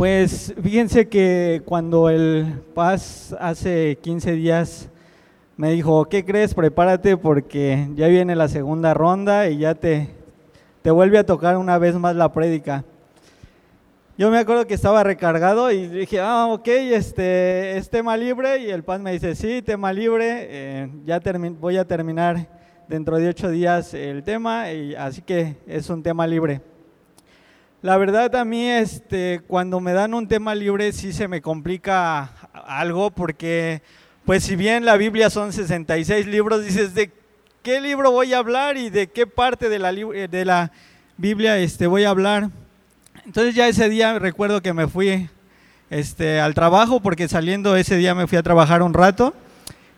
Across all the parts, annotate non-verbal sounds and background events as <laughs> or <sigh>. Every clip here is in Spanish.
Pues fíjense que cuando el Paz hace 15 días me dijo, ¿qué crees? Prepárate porque ya viene la segunda ronda y ya te, te vuelve a tocar una vez más la prédica. Yo me acuerdo que estaba recargado y dije, ah, ok, este, es tema libre. Y el Paz me dice, sí, tema libre, eh, ya voy a terminar dentro de ocho días el tema, y así que es un tema libre. La verdad a mí este, cuando me dan un tema libre sí se me complica algo porque pues si bien la Biblia son 66 libros, dices de qué libro voy a hablar y de qué parte de la, de la Biblia este, voy a hablar. Entonces ya ese día recuerdo que me fui este, al trabajo porque saliendo ese día me fui a trabajar un rato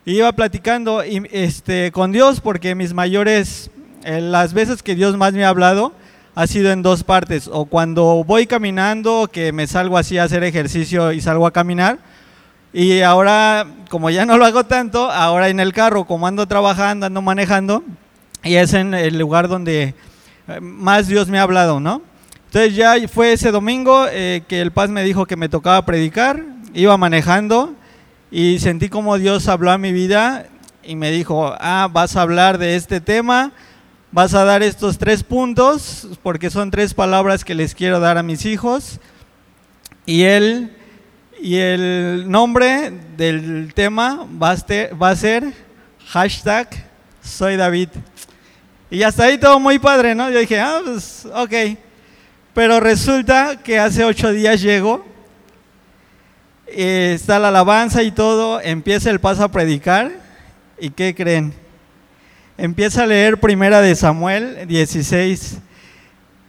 y iba platicando este, con Dios porque mis mayores, eh, las veces que Dios más me ha hablado, ha sido en dos partes, o cuando voy caminando, que me salgo así a hacer ejercicio y salgo a caminar, y ahora, como ya no lo hago tanto, ahora en el carro, como ando trabajando, ando manejando, y es en el lugar donde eh, más Dios me ha hablado, ¿no? Entonces ya fue ese domingo eh, que el Paz me dijo que me tocaba predicar, iba manejando y sentí como Dios habló a mi vida y me dijo, ah, vas a hablar de este tema, vas a dar estos tres puntos, porque son tres palabras que les quiero dar a mis hijos. Y, él, y el nombre del tema va a, ser, va a ser hashtag soy David. Y hasta ahí todo muy padre, ¿no? Yo dije, ah, pues, ok. Pero resulta que hace ocho días llego, eh, está la alabanza y todo, empieza el paso a predicar. ¿Y qué creen? Empieza a leer Primera de Samuel 16.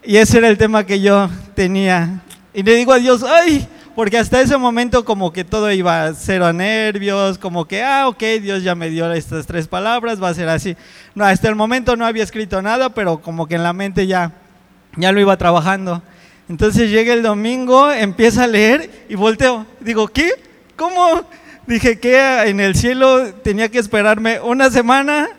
Y ese era el tema que yo tenía. Y le digo a Dios, ay, porque hasta ese momento como que todo iba cero a nervios, como que, ah, ok, Dios ya me dio estas tres palabras, va a ser así. No, hasta el momento no había escrito nada, pero como que en la mente ya, ya lo iba trabajando. Entonces llega el domingo, empieza a leer y volteo. Digo, ¿qué? ¿Cómo? Dije que en el cielo tenía que esperarme una semana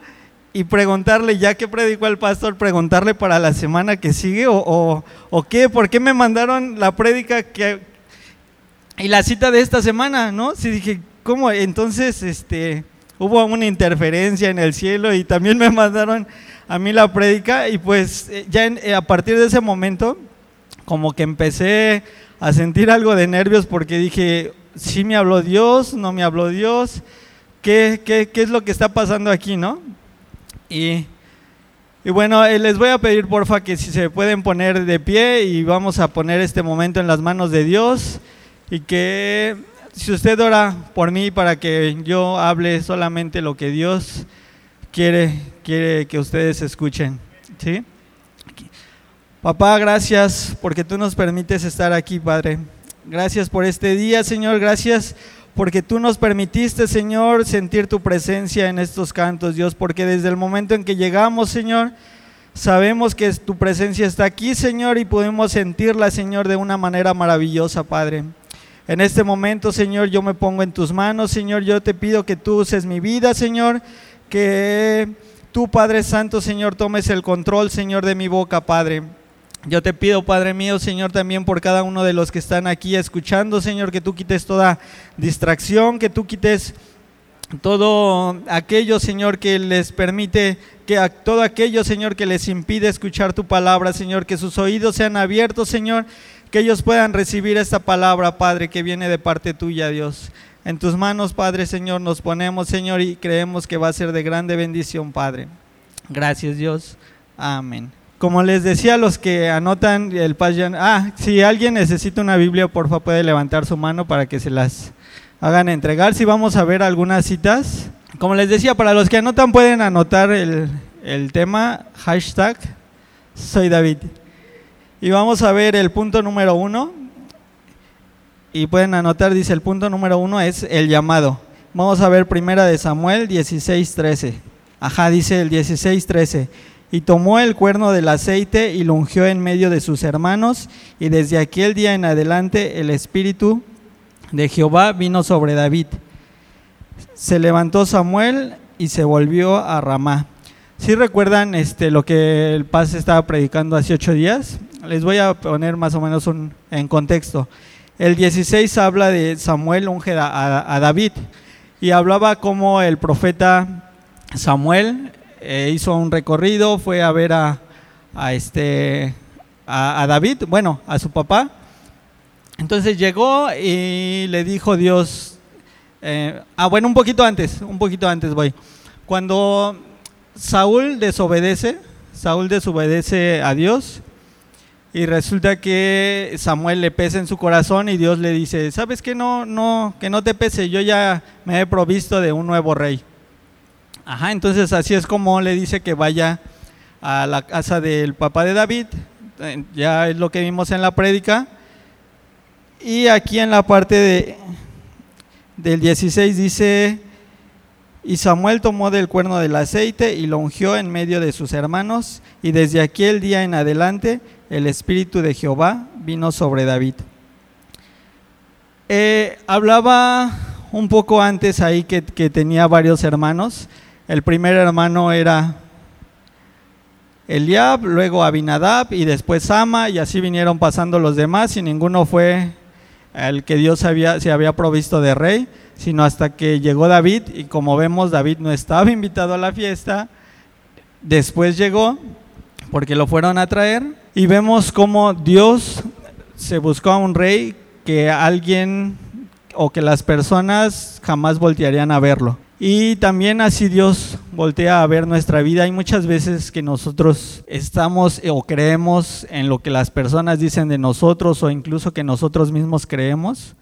y preguntarle, ya que predicó el pastor, preguntarle para la semana que sigue o, o, qué, por qué me mandaron la prédica que, y la cita de esta semana, ¿no? Si dije, ¿cómo? Entonces, este, hubo una interferencia en el cielo y también me mandaron a mí la prédica y pues eh, ya eh, a partir de ese momento como que empecé a sentir algo de nervios porque dije, sí me habló Dios, no me habló Dios, ¿qué, qué, qué es lo que está pasando aquí, no? Y, bueno, eh, les voy a pedir porfa que si se pueden poner de pie y vamos a poner este momento en las manos de Dios y que si usted ora por mí para que yo hable solamente lo que Dios quiere, quiere que ustedes escuchen. ¿sí? Papá, gracias porque tú nos permites estar aquí, Padre. Gracias por este día, Señor. Gracias porque tú nos permitiste, Señor, sentir tu presencia en estos cantos, Dios, porque desde el momento en que llegamos, Señor, sabemos que tu presencia está aquí, Señor, y podemos sentirla, Señor, de una manera maravillosa, Padre. En este momento, Señor, yo me pongo en tus manos, Señor, yo te pido que tú uses mi vida, Señor, que tú, Padre Santo, Señor, tomes el control, Señor, de mi boca, Padre. Yo te pido, Padre mío, Señor, también por cada uno de los que están aquí escuchando, Señor, que tú quites toda distracción, que tú quites todo aquello, Señor, que les permite, que a todo aquello, Señor, que les impide escuchar tu palabra, Señor, que sus oídos sean abiertos, Señor, que ellos puedan recibir esta palabra, Padre, que viene de parte tuya, Dios. En tus manos, Padre, Señor, nos ponemos, Señor, y creemos que va a ser de grande bendición, Padre. Gracias, Dios. Amén. Como les decía, los que anotan el paz Ah, si alguien necesita una Biblia, por favor puede levantar su mano para que se las hagan entregar. Si vamos a ver algunas citas. Como les decía, para los que anotan pueden anotar el, el tema, hashtag soy David. Y vamos a ver el punto número uno. Y pueden anotar, dice el punto número uno es el llamado. Vamos a ver primera de Samuel 16.13. Ajá, dice el 16.13 y tomó el cuerno del aceite y lo ungió en medio de sus hermanos, y desde aquel día en adelante el espíritu de Jehová vino sobre David. Se levantó Samuel y se volvió a Ramá. Si recuerdan este, lo que el Paz estaba predicando hace ocho días, les voy a poner más o menos un, en contexto. El 16 habla de Samuel unge a, David y hablaba como el profeta Samuel eh, hizo un recorrido, fue a ver a, este, a, David, bueno, a su papá. Entonces llegó y le dijo Dios, eh, ah, bueno, un poquito antes, un poquito antes voy. Cuando Saúl desobedece, Saúl desobedece a Dios y resulta que Samuel le pesa en su corazón y Dios le dice, ¿sabes qué? No, no, que no te pese, yo ya me he provisto de un nuevo rey. Ajá, entonces así es como le dice que vaya a la casa del papá de David, eh, ya es lo que vimos en la prédica. Y aquí en la parte de, del 16 dice, y Samuel tomó del cuerno del aceite y lo ungió en medio de sus hermanos, y desde aquel día en adelante el Espíritu de Jehová vino sobre David. Eh, hablaba un poco antes ahí que, tenía varios hermanos. El primer hermano era Eliab, luego Abinadab y después Sama, y así vinieron pasando los demás, y ninguno fue el que Dios había, se había provisto de rey, sino hasta que llegó David, y como vemos, David no estaba <laughs> invitado a la fiesta, después llegó, porque lo fueron a traer, y vemos cómo Dios se buscó a un rey que alguien o que las personas jamás voltearían a verlo. Y también así Dios voltea a ver nuestra vida. Hay muchas veces que nosotros estamos o creemos en lo que las personas dicen de nosotros o incluso que nosotros mismos creemos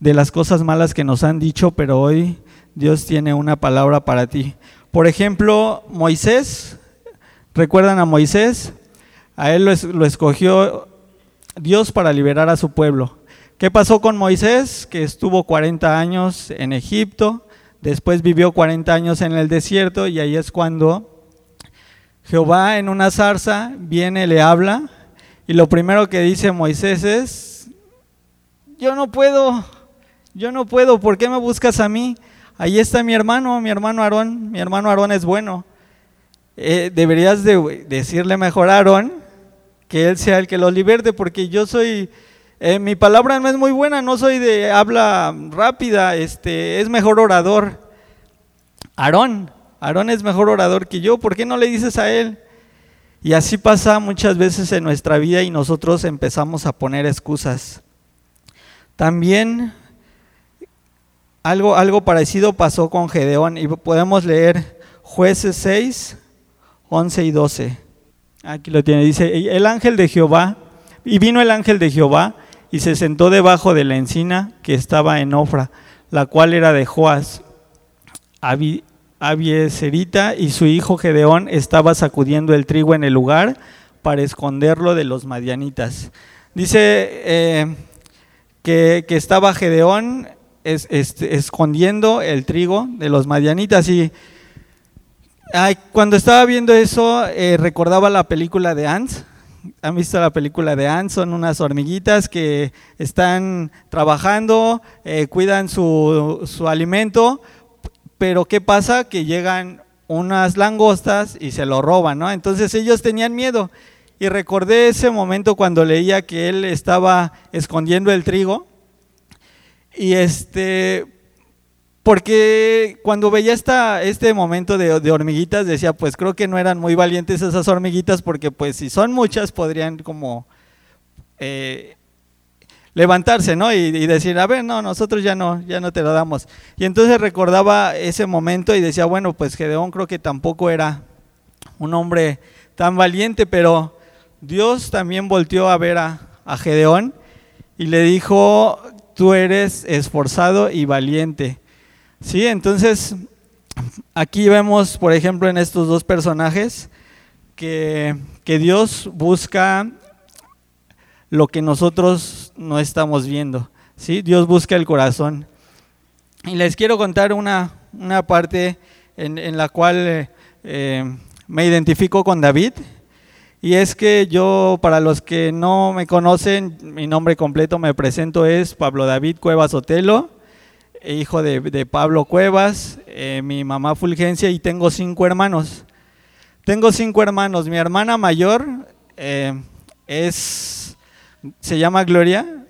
de las cosas malas que nos han dicho, pero hoy Dios tiene una palabra para ti. Por ejemplo, Moisés, ¿recuerdan a Moisés? A él lo, escogió Dios para liberar a su pueblo. ¿Qué pasó con Moisés? Que estuvo 40 años en Egipto, después vivió 40 años en el desierto y ahí es cuando Jehová en una zarza viene, le habla y lo primero que dice Moisés es, yo no puedo, yo no puedo, ¿por qué me buscas a mí? Ahí está mi hermano, mi hermano Aarón, mi hermano Aarón es bueno. Eh, deberías de decirle mejor a Aarón que Él sea el que los liberte, porque yo soy, eh, mi palabra no es muy buena, no soy de habla rápida, este, es mejor orador. Aarón, Aarón es mejor orador que yo, ¿por qué no le dices a Él? Y así pasa muchas veces en nuestra vida y nosotros empezamos a poner excusas. También algo, algo parecido pasó con Gedeón y podemos leer jueces 6, 11 y 12. Aquí lo tiene, dice, el ángel de Jehová, y vino el ángel de Jehová y se sentó debajo de la encina que estaba en Ofra, la cual era de Joás. Abieserita y su hijo Gedeón estaba sacudiendo el trigo en el lugar para esconderlo de los madianitas. Dice eh, que, estaba Gedeón escondiendo el trigo de los madianitas y cuando estaba viendo eso, eh, recordaba la película de Ants. ¿Han visto la película de Ants? Son unas hormiguitas que están trabajando, eh, cuidan su, su alimento, pero ¿qué pasa? Que llegan unas langostas y se lo roban, ¿no? Entonces ellos tenían miedo. Y recordé ese momento cuando leía que él estaba escondiendo el trigo. Y este, porque cuando veía esta, este momento de, hormiguitas decía, pues creo que no eran muy valientes esas hormiguitas porque pues si son muchas podrían como eh, levantarse, ¿no? Y, decir, a ver, no, nosotros ya no, ya no te lo damos. Y entonces recordaba ese momento y decía, bueno, pues Gedeón creo que tampoco era un hombre tan valiente, pero Dios también volteó a ver a, a Gedeón y le dijo, tú eres esforzado y valiente. Sí, entonces aquí vemos, por ejemplo, en estos dos personajes, que, Dios busca lo que nosotros no estamos viendo. ¿sí? Dios busca el corazón. Y les quiero contar una, parte en, la cual eh, me identifico con David. Y es que yo, para los que no me conocen, mi nombre completo me presento es Pablo David Cuevas Otelo hijo de, Pablo Cuevas, eh, mi mamá Fulgencia y tengo cinco hermanos. Tengo cinco hermanos. Mi hermana mayor eh, es, se llama Gloria.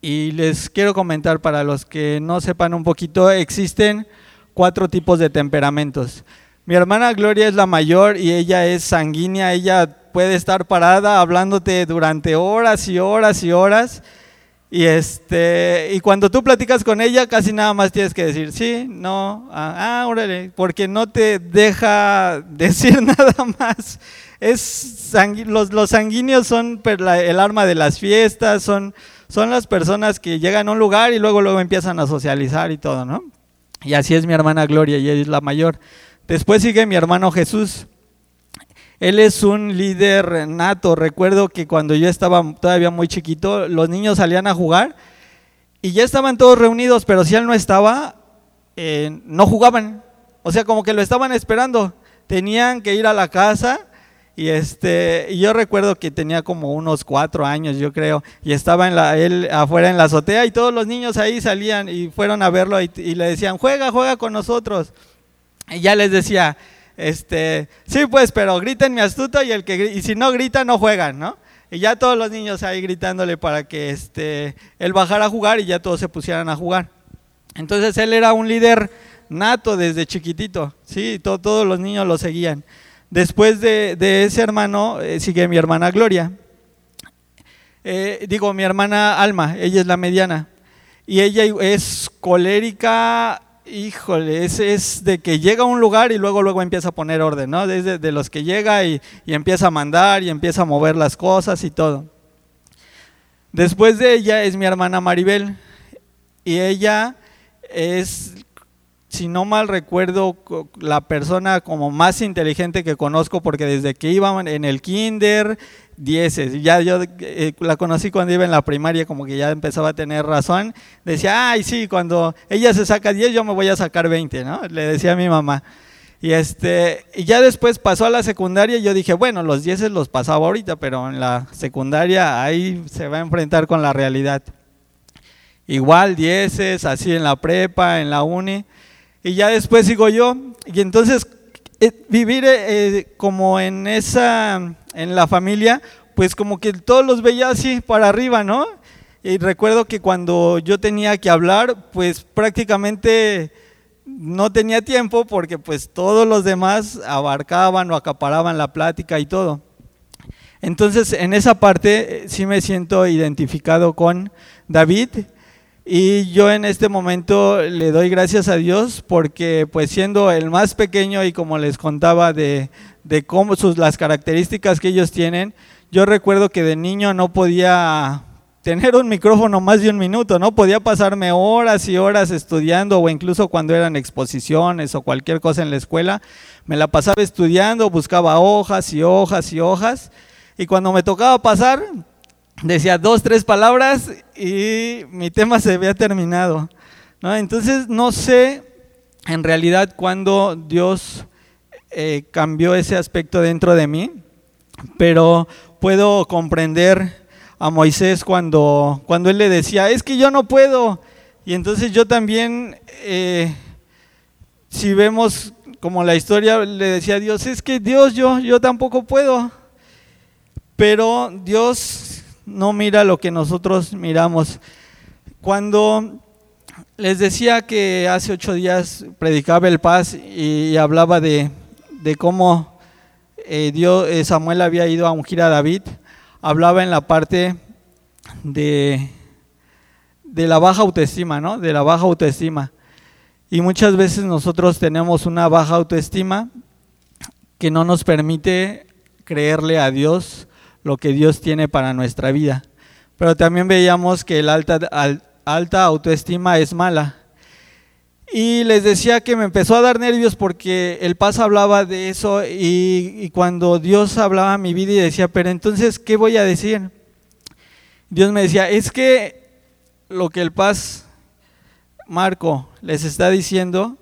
Y les quiero comentar para los que no sepan un poquito, existen cuatro tipos de temperamentos. Mi hermana Gloria es la mayor y ella es sanguínea, ella puede estar parada hablándote durante horas y horas y horas. Y, este, y cuando tú platicas con ella, casi nada más tienes que decir sí, no, ah, ah órale, porque no te deja <laughs> decir <laughs> nada más. Es los, los sanguíneos son el arma de las fiestas, son son las personas que llegan a un lugar y luego luego empiezan a socializar y todo, ¿no? Y así es mi hermana Gloria y ella es la mayor. Después sigue mi hermano Jesús. Él es un líder nato. Recuerdo que cuando yo estaba todavía muy chiquito, los niños salían a jugar y ya estaban todos reunidos, pero si él no estaba, eh, no jugaban. O sea, como que lo estaban esperando. Tenían que ir a la casa y este, yo recuerdo que tenía como unos cuatro años, yo creo, y estaba en la, él afuera en la azotea y todos los niños ahí salían y fueron a verlo y, le decían, juega, juega con nosotros. Y ya les decía, este, sí pues, pero griten mi astuto y el que y si no grita no juegan, ¿no? Y ya todos los niños ahí gritándole para que este, él bajara a jugar y ya todos se pusieran a jugar. Entonces él era un líder nato desde chiquitito, sí, todos los niños lo seguían. Después de, ese hermano eh, sigue mi hermana Gloria. Eh, digo, mi hermana Alma, ella es la mediana. Y ella es colérica, híjole, es, de que llega a un lugar y luego luego empieza a poner orden, ¿no? Desde de los que llega y, y empieza a mandar y empieza a mover las cosas y todo. Después de ella es mi hermana Maribel. Y ella es si no mal recuerdo, la persona como más inteligente que conozco, porque desde que iba en el kinder, dieces, ya yo eh, la conocí cuando iba en la primaria, como que ya empezaba a tener razón, decía, ay, sí, cuando ella se saca 10, yo me voy a sacar 20, ¿no? Le decía a mi mamá. Y, este, y ya después pasó a la secundaria y yo dije, bueno, los 10 los pasaba ahorita, pero en la secundaria ahí se va a enfrentar con la realidad. Igual dieces, así en la prepa, en la uni y ya después sigo yo. Y entonces eh, vivir eh, como en esa, en la familia, pues como que todos los veía así para arriba, ¿no? Y recuerdo que cuando yo tenía que hablar, pues prácticamente no tenía tiempo porque pues todos los demás abarcaban o acaparaban la plática y todo. Entonces en esa parte eh, sí me siento identificado con David y yo en este momento le doy gracias a Dios porque pues siendo el más pequeño y como les contaba de, cómo sus, las características que ellos tienen, yo recuerdo que de niño no podía tener un micrófono más de un minuto, ¿no? Podía pasarme horas y horas estudiando o incluso cuando eran exposiciones o cualquier cosa en la escuela, me la pasaba estudiando, buscaba hojas y hojas y hojas y cuando me tocaba pasar, decía dos, tres palabras y mi tema se había terminado. Entonces no sé en realidad cuándo Dios eh, cambió ese aspecto dentro de mí, pero puedo comprender a Moisés cuando, cuando él le decía, es que yo no puedo. Y entonces yo también, eh, si vemos como la historia, le decía a Dios, es que Dios, yo, yo tampoco puedo. Pero Dios no mira lo que nosotros miramos. Cuando les decía que hace ocho días predicaba el paz y, hablaba de, cómo eh, Dios, eh, Samuel había ido a ungir a David, hablaba en la parte de, de la baja autoestima, ¿no? De la baja autoestima. Y muchas veces nosotros tenemos una baja autoestima que no nos permite creerle a Dios lo que Dios tiene para nuestra vida. Pero también veíamos que el alta, alta autoestima es mala. Y les decía que me empezó a dar nervios porque el Paz hablaba de eso y, y, cuando Dios hablaba a mi vida y decía, pero entonces, ¿qué voy a decir? Dios me decía, es que lo que el Paz Marco les está diciendo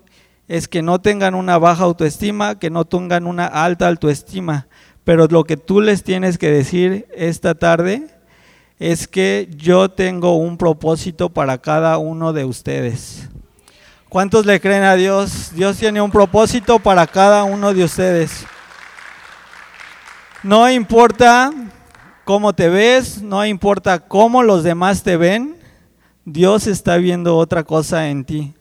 es que no tengan una baja autoestima, que no tengan una alta autoestima, pero lo que tú les tienes que decir esta tarde es que yo tengo un propósito para cada uno de ustedes. ¿Cuántos le creen a Dios? Dios tiene un propósito para cada uno de ustedes. No importa cómo te ves, no importa cómo los demás te ven, Dios está viendo otra cosa en ti.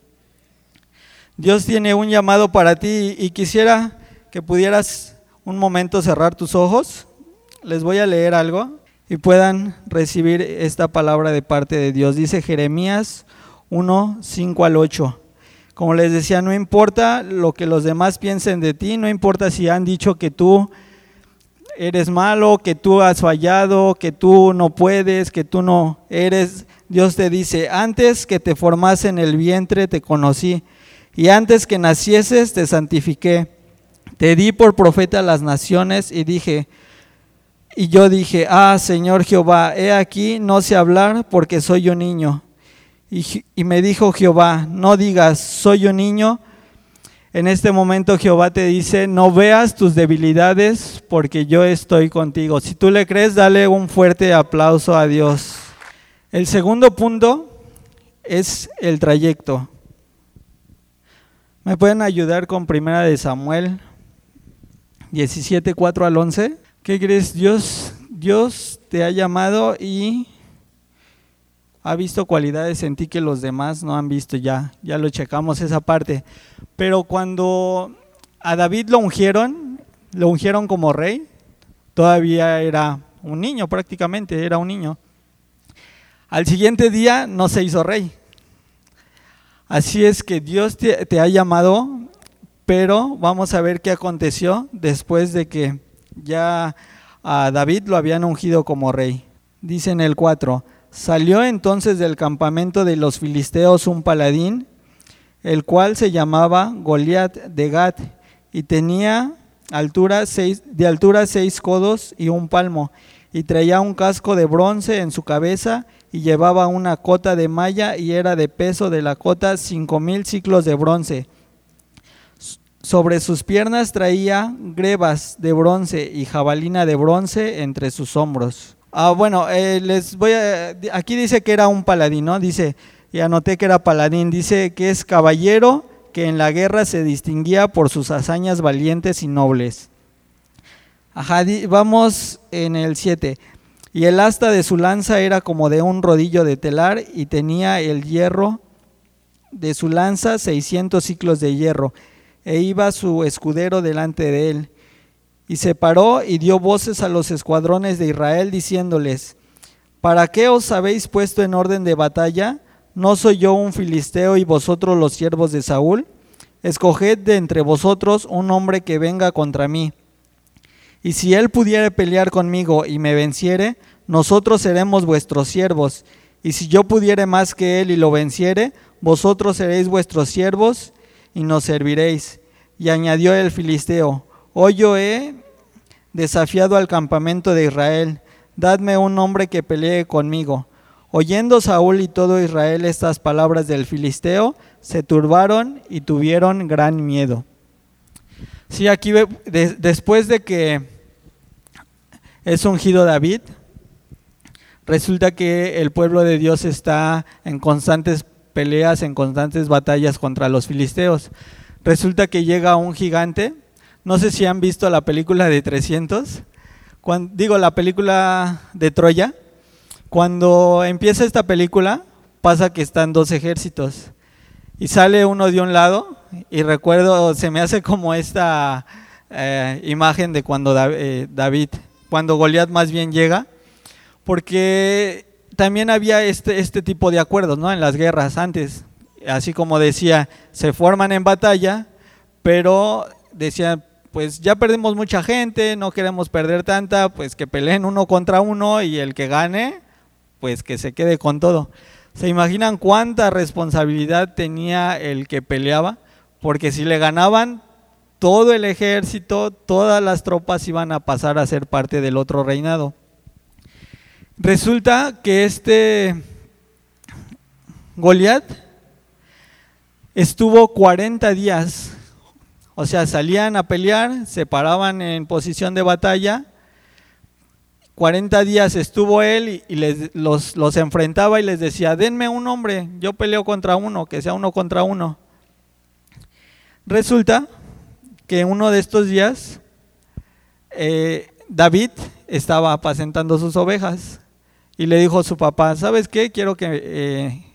Dios tiene un llamado para ti y quisiera que pudieras un momento cerrar tus ojos. Les voy a leer algo y puedan recibir esta palabra de parte de Dios. Dice Jeremías 1, 5 al 8. Como les decía, no importa lo que los demás piensen de ti, no importa si han dicho que tú eres malo, que tú has fallado, que tú no puedes, que tú no eres. Dios te dice, antes que te formase en el vientre te conocí, y antes que nacieses te santifiqué. Te di por profeta a las naciones y dije, y yo dije, ah, Señor Jehová, he aquí, no sé hablar porque soy un niño. Y, me dijo Jehová, no digas, soy un niño. En este momento Jehová te dice, no veas tus debilidades porque yo estoy contigo. Si tú le crees, dale un fuerte aplauso a Dios. El segundo punto es el trayecto. ¿Me pueden ayudar con primera de Samuel 17, 4 al 11? ¿Qué crees? Dios, Dios te ha llamado y ha visto cualidades en ti que los demás no han visto ya, ya lo checamos esa parte. Pero cuando a David lo ungieron, lo ungieron como rey, todavía era un niño prácticamente, era un niño. Al siguiente día no se hizo rey. Así es que Dios te, te ha llamado, pero vamos a ver qué aconteció después de que ya a David lo habían ungido como rey. Dice en el 4, Salió entonces del campamento de los filisteos un paladín, el cual se llamaba Goliat de Gat, y tenía altura de altura seis codos y un palmo, y traía un casco de bronce en su cabeza, y llevaba una cota de malla, y era de peso de la cota cinco mil ciclos de bronce. Sobre sus piernas traía grebas de bronce y jabalina de bronce entre sus hombros. Ah, bueno, eh, les voy a. Aquí dice que era un paladín, ¿no? Dice, y anoté que era paladín. Dice que es caballero que en la guerra se distinguía por sus hazañas valientes y nobles. Ajá, vamos en el 7. Y el asta de su lanza era como de un rodillo de telar y tenía el hierro de su lanza 600 ciclos de hierro. E iba su escudero delante de él y se paró y dio voces a los escuadrones de Israel diciéndoles, ¿para qué os habéis puesto en orden de batalla? ¿No soy yo un filisteo y vosotros los siervos de Saúl? Escoged de entre vosotros un hombre que venga contra mí. Y si él pudiere pelear conmigo y me venciere, nosotros seremos vuestros siervos. Y si yo pudiere más que él y lo venciere, vosotros seréis vuestros siervos y nos serviréis. Y añadió el filisteo, Hoy yo he desafiado al campamento de Israel, dadme un hombre que pelee conmigo. Oyendo Saúl y todo Israel estas palabras del filisteo, se turbaron y tuvieron gran miedo. Sí, aquí después de que es ungido David, resulta que el pueblo de Dios está en constantes peleas, en constantes batallas contra los filisteos. Resulta que llega un gigante no sé si han visto la película de 300, digo la película de Troya. Cuando empieza esta película pasa que están dos ejércitos y sale uno de un lado y recuerdo, se me hace como esta eh, imagen de cuando eh, David, cuando Goliat más bien llega, porque también había este, este tipo de acuerdos ¿no? en las guerras antes, así como decía, se forman en batalla, pero decían, pues ya perdimos mucha gente, no queremos perder tanta, pues que peleen uno contra uno y el que gane, pues que se quede con todo. ¿Se imaginan cuánta responsabilidad tenía el que peleaba? Porque si le ganaban, todo el ejército, todas las tropas iban a pasar a ser parte del otro reinado. Resulta que este Goliat estuvo 40 días o sea, salían a pelear, se paraban en posición de batalla. 40 días estuvo él y, les, los, los, enfrentaba y les decía, denme un hombre, yo peleo contra uno, que sea uno contra uno. Resulta que uno de estos días eh, David estaba apacentando sus ovejas y le dijo a su papá, ¿sabes qué? Quiero que eh,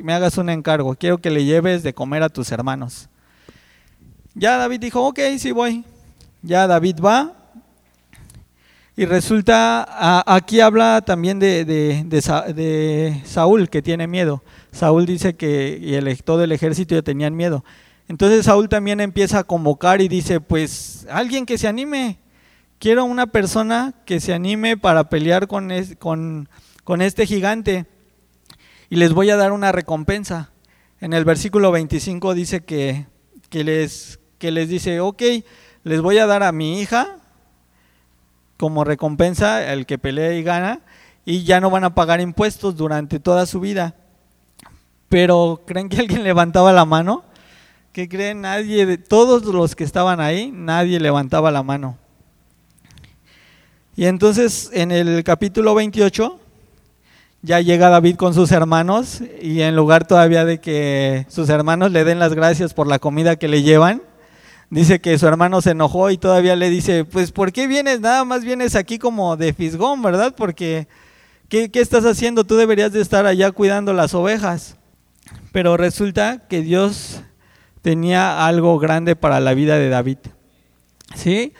me hagas un encargo, quiero que le lleves de comer a tus hermanos. Ya David dijo, ok, sí voy. Ya David va. Y resulta, aquí habla también de, de, Saúl, que tiene miedo. Saúl dice que el, todo el ejército tenían miedo. Entonces Saúl también empieza a convocar y dice, pues alguien que se anime. Quiero una persona que se anime para pelear con, con, con este gigante. Y les voy a dar una recompensa. En el versículo 25 dice que, que les, que les dice, ok, les voy a dar a mi hija como recompensa, el que pelea y gana, y ya no van a pagar impuestos durante toda su vida. Pero ¿creen que alguien <laughs> levantaba la mano? ¿Qué creen? Nadie, de todos los que estaban ahí, nadie levantaba la mano. Y entonces en el capítulo 28 ya llega David con sus hermanos y en lugar todavía de que sus hermanos le den las gracias por la comida que le llevan, Dice que su hermano se enojó y todavía le dice, pues ¿por qué vienes? Nada más vienes aquí como de fisgón, ¿verdad? Porque ¿qué, estás haciendo? Tú deberías de estar allá cuidando las ovejas. Pero resulta que Dios tenía algo grande para la vida de David. ¿Sí?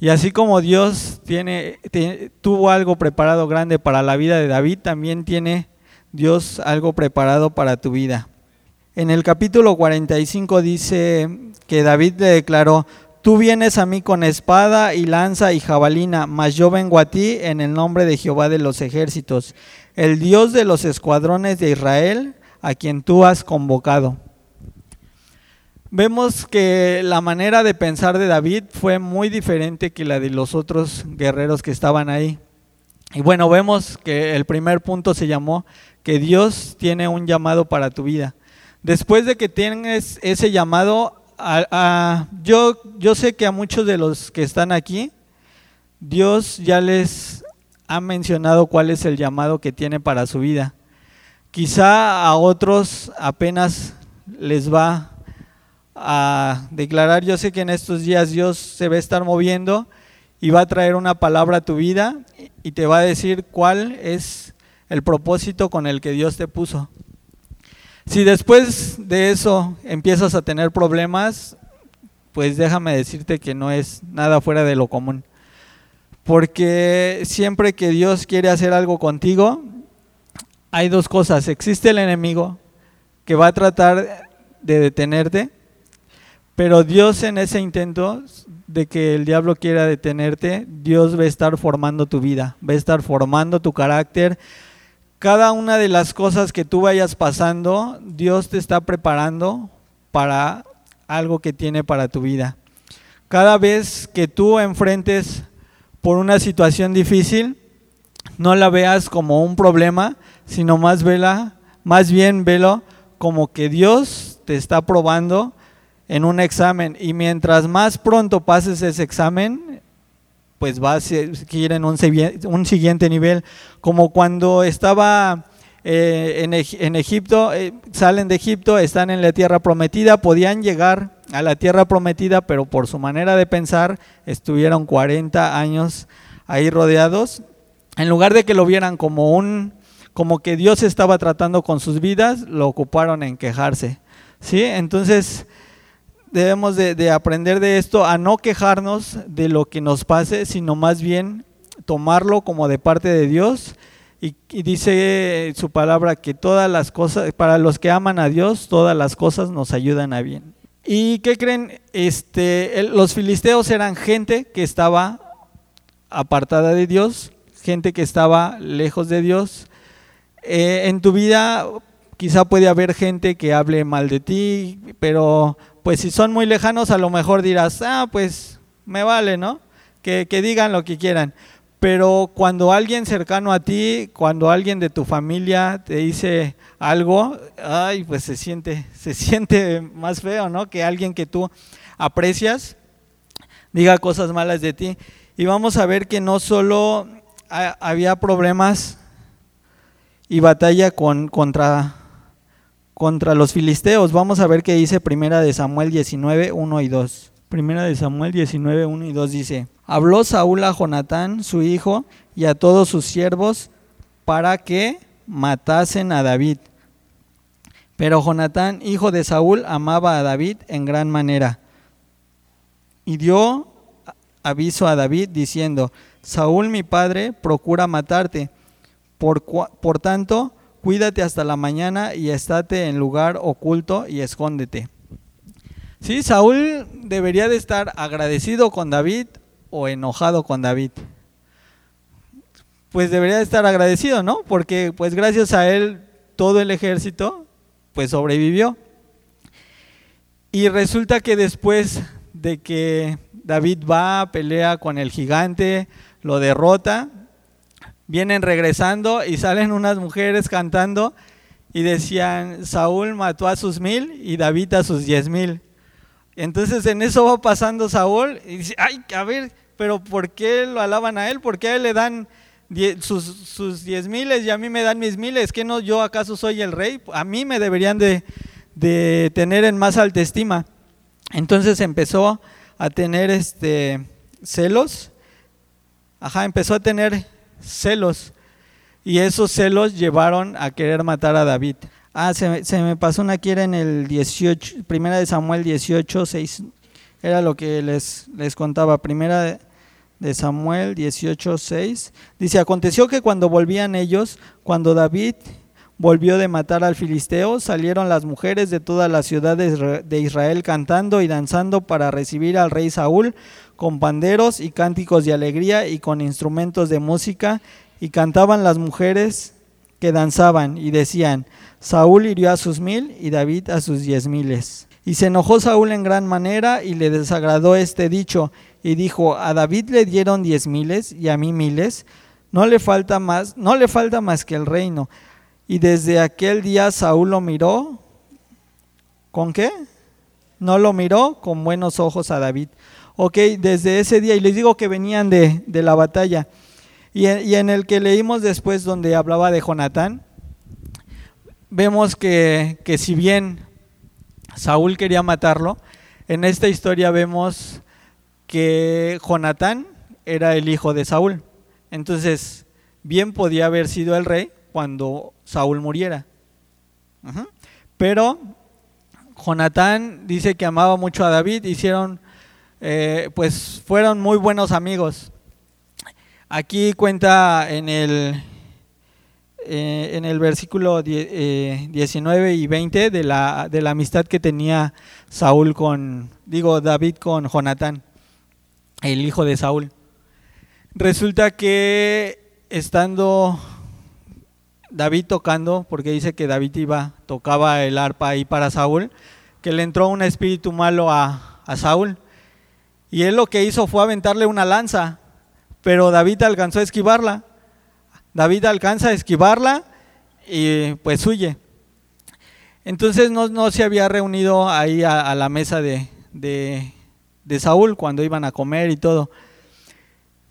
Y así como Dios tiene, tuvo algo preparado grande para la vida de David, también tiene Dios algo preparado para tu vida. En el capítulo 45 dice que David le declaró, tú vienes a mí con espada y lanza y jabalina, mas yo vengo a ti en el nombre de Jehová de los ejércitos, el Dios de los escuadrones de Israel, a quien tú has convocado. Vemos que la manera de pensar de David fue muy diferente que la de los otros guerreros que estaban ahí. Y bueno, vemos que el primer punto se llamó que Dios tiene un llamado para tu vida. Después de que tienes ese llamado, yo, yo sé que a muchos de los que están aquí, Dios ya les ha mencionado cuál es el llamado que tiene para su vida. Quizá a otros apenas les va a declarar, yo sé que en estos días Dios se va a estar moviendo y va a traer una palabra a tu vida y te va a decir cuál es el propósito con el que Dios te puso. Si después de eso empiezas a tener problemas, pues déjame decirte que no es nada fuera de lo común. Porque siempre que Dios quiere hacer algo contigo, hay dos cosas. Existe el enemigo que va a tratar de detenerte, pero Dios en ese intento de que el diablo quiera detenerte, Dios va a estar formando tu vida, va a estar formando tu carácter, cada una de las cosas que tú vayas pasando, Dios te está preparando para algo que tiene para tu vida. Cada vez que tú enfrentes por una situación difícil, no la veas como un problema, sino más vela, más bien velo como que Dios te está probando en un examen y mientras más pronto pases ese examen, pues va a seguir en un, siguiente nivel, como cuando estaba eh, en, Egipto, eh, salen de Egipto, están en la tierra prometida, podían llegar a la tierra prometida, pero por su manera de pensar estuvieron 40 años ahí rodeados. En lugar de que lo vieran como un como que Dios estaba tratando con sus vidas, lo ocuparon en quejarse. ¿Sí? Entonces, debemos de, aprender de esto a no quejarnos de lo que nos pase, sino más bien tomarlo como de parte de Dios. Y, dice su palabra que todas las cosas, para los que aman a Dios, todas las cosas nos ayudan a bien. ¿Y qué creen? Este, los filisteos eran gente que estaba apartada de Dios, gente que estaba lejos de Dios. Eh, en tu vida quizá puede haber gente que hable mal de ti, pero pues si son muy lejanos a lo mejor dirás, ah, pues me vale, ¿no? Que, digan lo que quieran. Pero cuando alguien cercano a ti, cuando alguien de tu familia te dice algo, ay, pues se siente, <laughs> se siente más feo, ¿no? Que alguien que tú aprecias diga cosas malas de ti. Y vamos a ver que no solo había problemas y batalla con, contra contra los filisteos. Vamos a ver qué dice Primera de Samuel 19, 1 y 2. Primera de Samuel 19, 1 y 2 dice, habló Saúl a Jonatán, su hijo, y a todos sus siervos para que matasen a David. Pero Jonatán, hijo de Saúl, amaba a David en gran manera. Y dio aviso a David diciendo, Saúl mi padre procura matarte. Por, por tanto, cuídate hasta la mañana y estate en lugar oculto y escóndete. Sí, Saúl debería de estar agradecido con David o enojado con David. Pues debería de estar agradecido, ¿no? Porque pues gracias a él todo el ejército pues sobrevivió. Y resulta que después de que David va, pelea con el gigante, lo derrota, vienen regresando y salen unas mujeres cantando y decían, Saúl mató a sus mil y David a sus diez mil. Entonces en eso va pasando Saúl y dice, ay, a ver, pero ¿por qué lo alaban a él? ¿Por qué a él le dan sus, sus diez miles y a mí me dan mis miles, ¿que no yo acaso soy el rey? A mí me deberían de, de tener en más alta estima. Entonces empezó a tener este celos, ajá, empezó a tener celos y esos celos llevaron a querer matar a David. Ah, se, me pasó una quiera en el 18, primera de Samuel 18, 6, era lo que les, les contaba, primera de Samuel 18:6. Dice, aconteció que cuando volvían ellos, cuando David volvió de matar al filisteo, salieron las mujeres de todas las ciudades de Israel cantando y danzando para recibir al rey Saúl con panderos y cánticos de alegría y con instrumentos de música, y cantaban las mujeres que danzaban y decían, Saúl hirió a sus mil y David a sus diez miles. Y se enojó Saúl en gran manera y le desagradó este dicho, y dijo, a David le dieron diez miles y a mí miles, no le falta más, no le falta más que el reino. Y desde aquel día Saúl lo miró, ¿con qué? No lo miró con buenos ojos a David. Ok, desde ese día, y les digo que venían de, de la batalla, y, y en el que leímos después donde hablaba de Jonatán, vemos que, que si bien Saúl quería matarlo, en esta historia vemos que Jonatán era el hijo de Saúl. Entonces, bien podía haber sido el rey cuando Saúl muriera. Pero Jonatán dice que amaba mucho a David, hicieron, eh, pues fueron muy buenos amigos. Aquí cuenta en el, eh, en el versículo 19 eh, y 20 de la, de la amistad que tenía Saúl con, digo, David con Jonatán el hijo de Saúl. Resulta que estando David tocando, porque dice que David iba, tocaba el arpa ahí para Saúl, que le entró un espíritu malo a, a Saúl. Y él lo que hizo fue aventarle una lanza, pero David alcanzó a esquivarla. David alcanza a esquivarla y pues huye. Entonces no, no se había reunido ahí a, la mesa de, de, de Saúl cuando iban a comer y todo.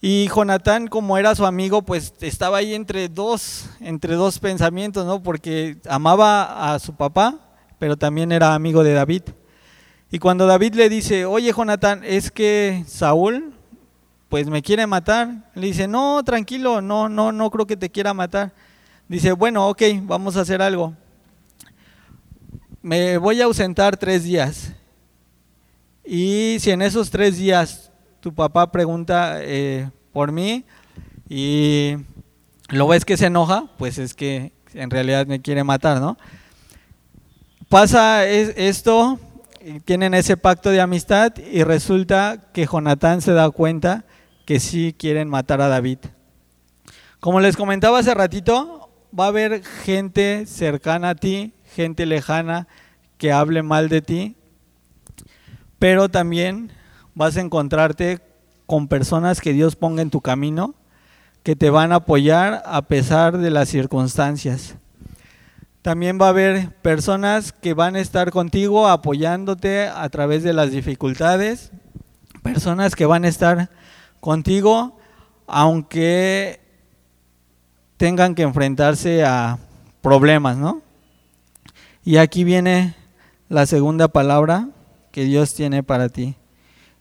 Y Jonatán, como era su amigo, pues estaba ahí entre dos, entre dos pensamientos, ¿no? Porque amaba a su papá, pero también era amigo de David. Y cuando David le dice, oye Jonatán, es que Saúl, pues me quiere matar, le dice, no, tranquilo, no, no, no creo que te quiera matar. Dice, bueno, ok, vamos a hacer algo. Me voy a ausentar tres días. Y si en esos tres días tu papá pregunta eh, por mí y lo ves que se enoja, pues es que en realidad me quiere matar, ¿no? Pasa esto, tienen ese pacto de amistad y resulta que Jonatán se da cuenta que sí quieren matar a David. Como les comentaba hace ratito, va a haber gente cercana a ti, gente lejana que hable mal de ti, pero también vas a encontrarte con personas que Dios ponga en tu camino, que te van a apoyar a pesar de las circunstancias. También va a haber personas que van a estar contigo apoyándote a través de las dificultades, personas que van a estar contigo aunque tengan que enfrentarse a problemas, ¿no? Y aquí viene la segunda palabra, que Dios tiene para ti.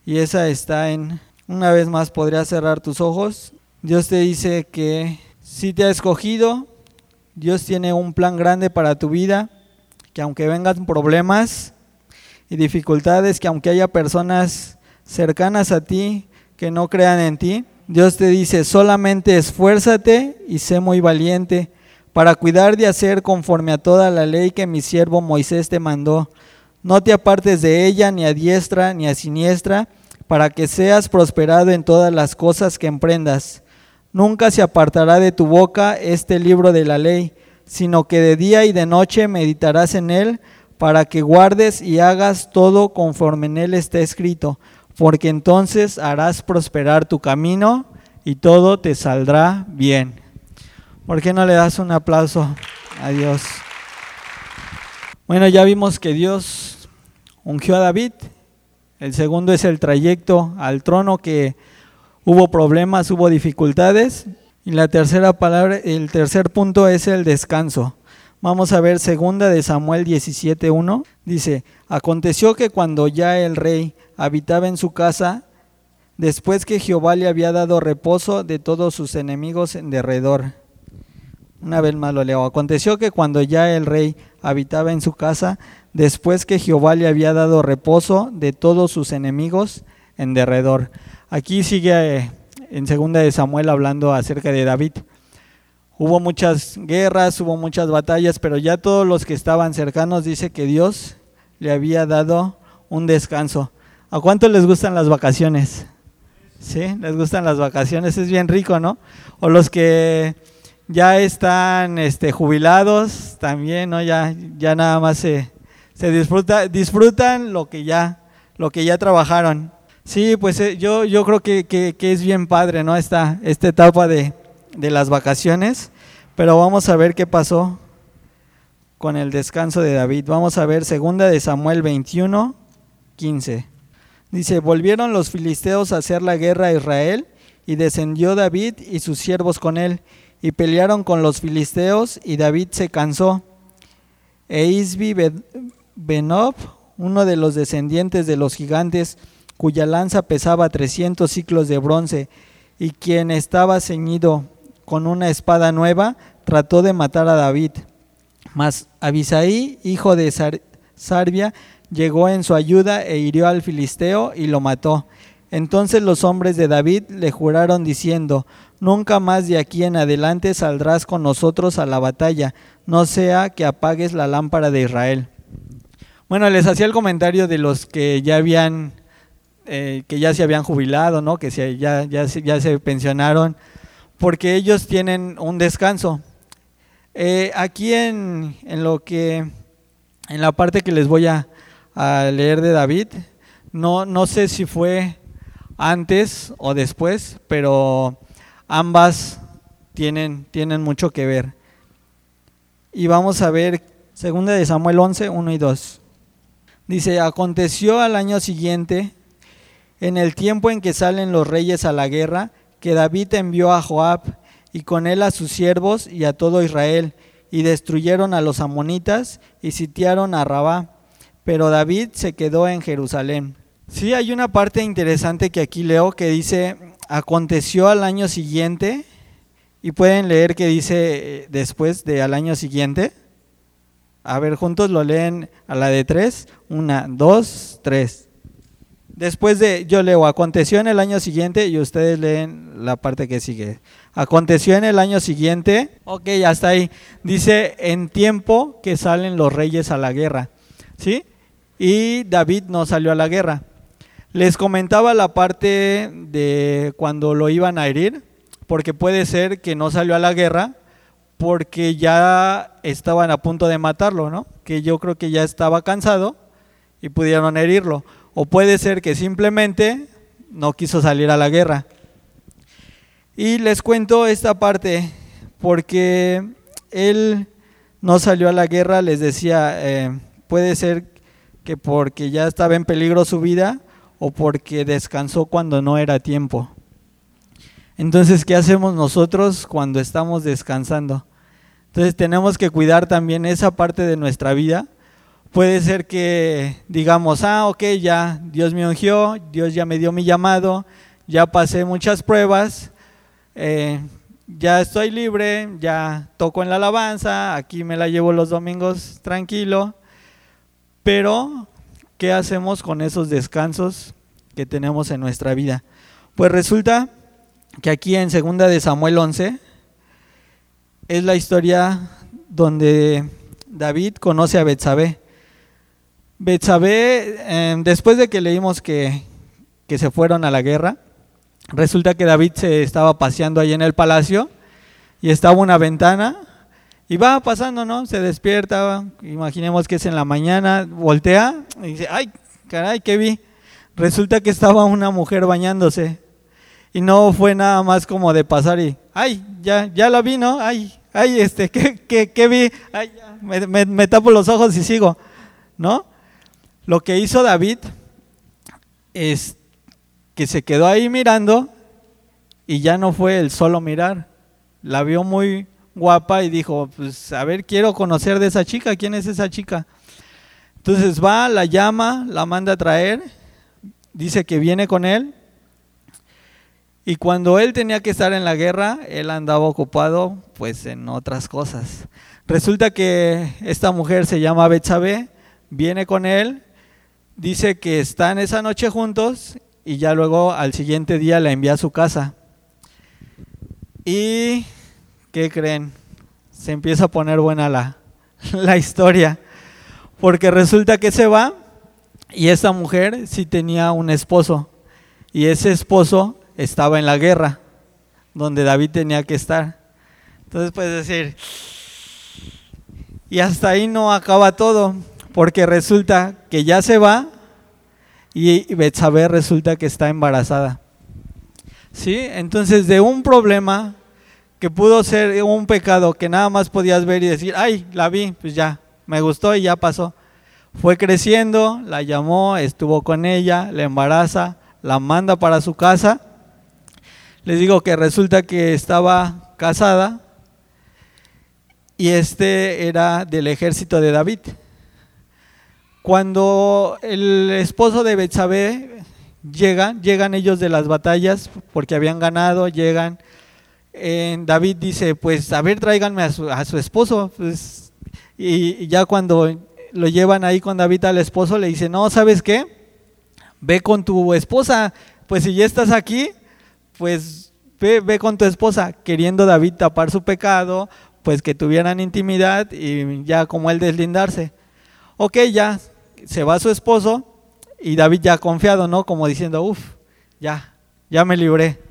Y esa está en, una vez más podrías cerrar tus ojos. Dios te dice que si te ha escogido, Dios tiene un plan grande para tu vida que aunque vengan problemas y dificultades, que aunque haya personas cercanas a ti que no crean en ti, Dios te dice, solamente esfuérzate y sé muy valiente para cuidar de hacer conforme a toda la ley que mi siervo Moisés te mandó. No te apartes de ella ni a diestra ni a siniestra, para que seas prosperado en todas las cosas que emprendas. Nunca se apartará de tu boca este libro de la ley, sino que de día y de noche meditarás en él, para que guardes y hagas todo conforme en él está escrito, porque entonces harás prosperar tu camino y todo te saldrá bien. ¿Por qué no le das un aplauso a Dios? Bueno, ya vimos que Dios ungió a David el segundo es el trayecto al trono que hubo problemas, hubo dificultades. Y la tercera palabra, el tercer punto es el descanso. Vamos a ver segunda de Samuel 17:1. Dice, "Aconteció que cuando ya el rey habitaba en su casa, después que Jehová le había dado reposo de todos sus enemigos en derredor." Una vez más lo leo. Aconteció que cuando ya el rey habitaba en su casa, después que Jehová le había dado reposo de todos sus enemigos en derredor. Aquí sigue eh, en segunda de Samuel hablando acerca de David. Hubo muchas guerras, hubo muchas batallas, pero ya todos los que estaban cercanos dice que Dios le había dado un descanso. ¿A cuánto les gustan las vacaciones? ¿Sí? ¿Les gustan las vacaciones? Es bien rico, ¿no? O los que ya están este, jubilados también, ¿no? Ya, ya nada más se, se disfruta, disfrutan lo que ya, lo que ya trabajaron. Sí, pues eh, yo, yo creo que, que, es bien padre, ¿no? Esta, esta etapa de, de las vacaciones, pero vamos a ver qué pasó con el descanso de David. Vamos a ver segunda de Samuel 21, 15. Dice, volvieron los filisteos a hacer la guerra a Israel y descendió David y sus siervos con él y pelearon con los filisteos y David se cansó. E Isbi Benob, uno de los descendientes de los gigantes, cuya lanza pesaba 300 ciclos de bronce, y quien estaba ceñido con una espada nueva, trató de matar a David. Mas Abisaí, hijo de Sarbia, llegó en su ayuda e hirió al filisteo y lo mató. Entonces los hombres de David le juraron diciendo, Nunca más de aquí en adelante saldrás con nosotros a la batalla, no sea que apagues la lámpara de Israel. Bueno, les hacía el comentario de los que ya habían, eh, que ya se habían jubilado, ¿no? Que ya, se pensionaron, porque ellos tienen un descanso. Eh, aquí en, en, lo que, en la parte que les voy a, leer de David, no, no sé si fue antes o después, pero ambas tienen, tienen mucho que ver. Y vamos a ver 2 de Samuel 11, 1 y 2. Dice, aconteció al año siguiente, en el tiempo en que salen los reyes a la guerra, que David envió a Joab y con él a sus siervos y a todo Israel, y destruyeron a los amonitas y sitiaron a Rabá. Pero David se quedó en Jerusalén. Sí, hay una parte interesante que aquí leo que dice, aconteció al año siguiente, y pueden leer que dice eh, después de al año siguiente. A ver, juntos lo leen a la de tres. Una, dos, tres. Después de, yo leo, aconteció en el año siguiente y ustedes leen la parte que sigue. Aconteció en el año siguiente, ok, hasta ahí. Dice, en tiempo que salen los reyes a la guerra. ¿Sí? Y David no salió a la guerra. Les comentaba la parte de cuando lo iban a herir, porque puede ser que no salió a la guerra porque ya estaban a punto de matarlo, ¿no? Que yo creo que ya estaba cansado y pudieron herirlo. O puede ser que simplemente no quiso salir a la guerra. Y les cuento esta parte porque él no salió a la guerra, les decía, eh, puede ser que porque ya estaba en peligro su vida o porque descansó cuando no era tiempo. Entonces, ¿qué hacemos nosotros cuando estamos descansando? Entonces tenemos que cuidar también esa parte de nuestra vida. Puede ser que digamos, ah, ok, ya Dios me ungió, Dios ya me dio mi llamado, ya pasé muchas pruebas, eh, ya estoy libre, ya toco en la alabanza, aquí me la llevo los domingos tranquilo, Pero, ¿qué hacemos con esos descansos que tenemos en nuestra vida? Pues resulta que aquí en segunda de Samuel 11 es la historia donde David conoce a Betsabé. Betsabé, em, después de que leímos que, que se fueron a la guerra, resulta que David se estaba paseando ahí en el palacio y estaba una ventana y va pasando, ¿no? Se despierta, imaginemos que es en la mañana, voltea y dice, ay, caray, ¿qué vi? Resulta que estaba una mujer bañándose y no fue nada más como de pasar y, ay, ya, ya la vi, ¿no? Ay, ay, este, <laughs> ¿qué, qué, qué vi? Ay, ya, me, me tapo los ojos y sigo, ¿no? Lo que hizo David es que se quedó ahí mirando y ya no fue el solo mirar. La vio muy guapa y dijo, pues a ver, quiero conocer de esa chica, ¿quién es esa chica? Entonces va, la llama, la manda a traer, dice que viene con él y cuando él tenía que estar en la guerra, él andaba ocupado pues en otras cosas. Resulta que esta mujer se llama Betsabé, viene con él, dice que están esa noche juntos y ya luego al siguiente día la envía a su casa. ¿Y qué creen? Se empieza a poner buena la, <laughs> la historia, porque resulta que se va y esta mujer sí tenía un esposo y ese esposo estaba en la guerra donde David tenía que estar. Entonces puedes decir, y hasta ahí no acaba todo, porque resulta que ya se va y Betsabé resulta que está embarazada. ¿Sí? Entonces de un problema que pudo ser un pecado que nada más podías ver y decir, ay, la vi, pues ya, me gustó y ya pasó. Fue creciendo, la llamó, estuvo con ella, la embaraza, la manda para su casa. Les digo que resulta que estaba casada y este era del ejército de David. Cuando el esposo de Betsabé llega, llegan ellos de las batallas porque habían ganado, llegan. David dice, pues a ver, tráiganme a su, a su esposo. Pues, y, ya cuando lo llevan ahí con David al esposo, le dice, no, ¿sabes qué? Ve con tu esposa, pues si ya estás aquí, pues ve, ve con tu esposa, queriendo David tapar su pecado, pues que tuvieran intimidad y ya como él deslindarse. Ok, ya se va su esposo y David ya confiado, ¿no? Como diciendo, uff, ya, ya me libré.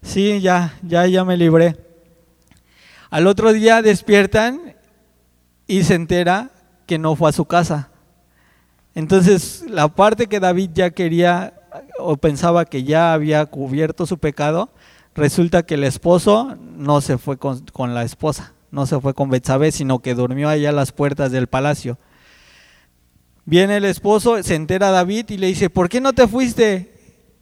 Sí, ya, ya, ya me libré. Al otro día despiertan y se entera que no fue a su casa. Entonces, la parte que David ya quería o pensaba que ya había cubierto su pecado, resulta que el esposo no se fue con, con la esposa no se fue con Betsabé, sino que durmió allá a las puertas del palacio. Viene el esposo, se entera David y le dice, ¿por qué no te fuiste?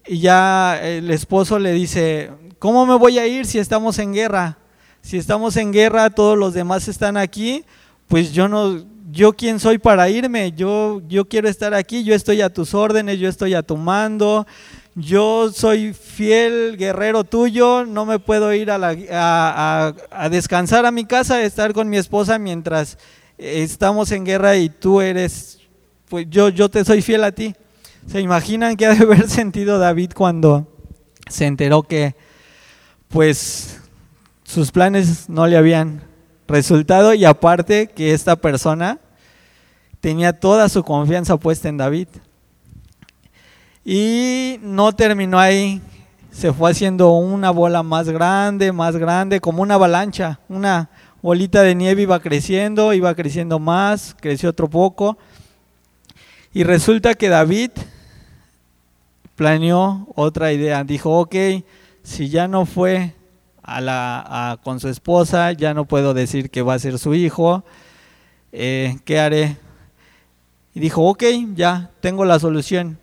Y ya el esposo le dice, ¿cómo me voy a ir si estamos en guerra? Si estamos en guerra, todos los demás están aquí, pues yo no, yo quién soy para irme, yo, yo quiero estar aquí, yo estoy a tus órdenes, yo estoy a tu mando, yo soy fiel guerrero tuyo, no me puedo ir a, a, descansar a mi casa, estar con mi esposa mientras estamos en guerra y tú eres, pues yo, yo te soy fiel a ti. ¿Se imaginan qué ha de haber <laughs> sentido David cuando se enteró que pues sus planes no le habían resultado y aparte que esta persona tenía toda su confianza puesta en David? Y no terminó ahí, se fue haciendo una bola más grande, más grande, como una avalancha, una bolita de nieve iba creciendo, iba creciendo más, creció otro poco. Y resulta que David planeó otra idea. Dijo, ok, si ya no fue a con su esposa, ya no puedo decir que va a ser su hijo, eh, ¿qué haré? Y dijo, ok, ya tengo la solución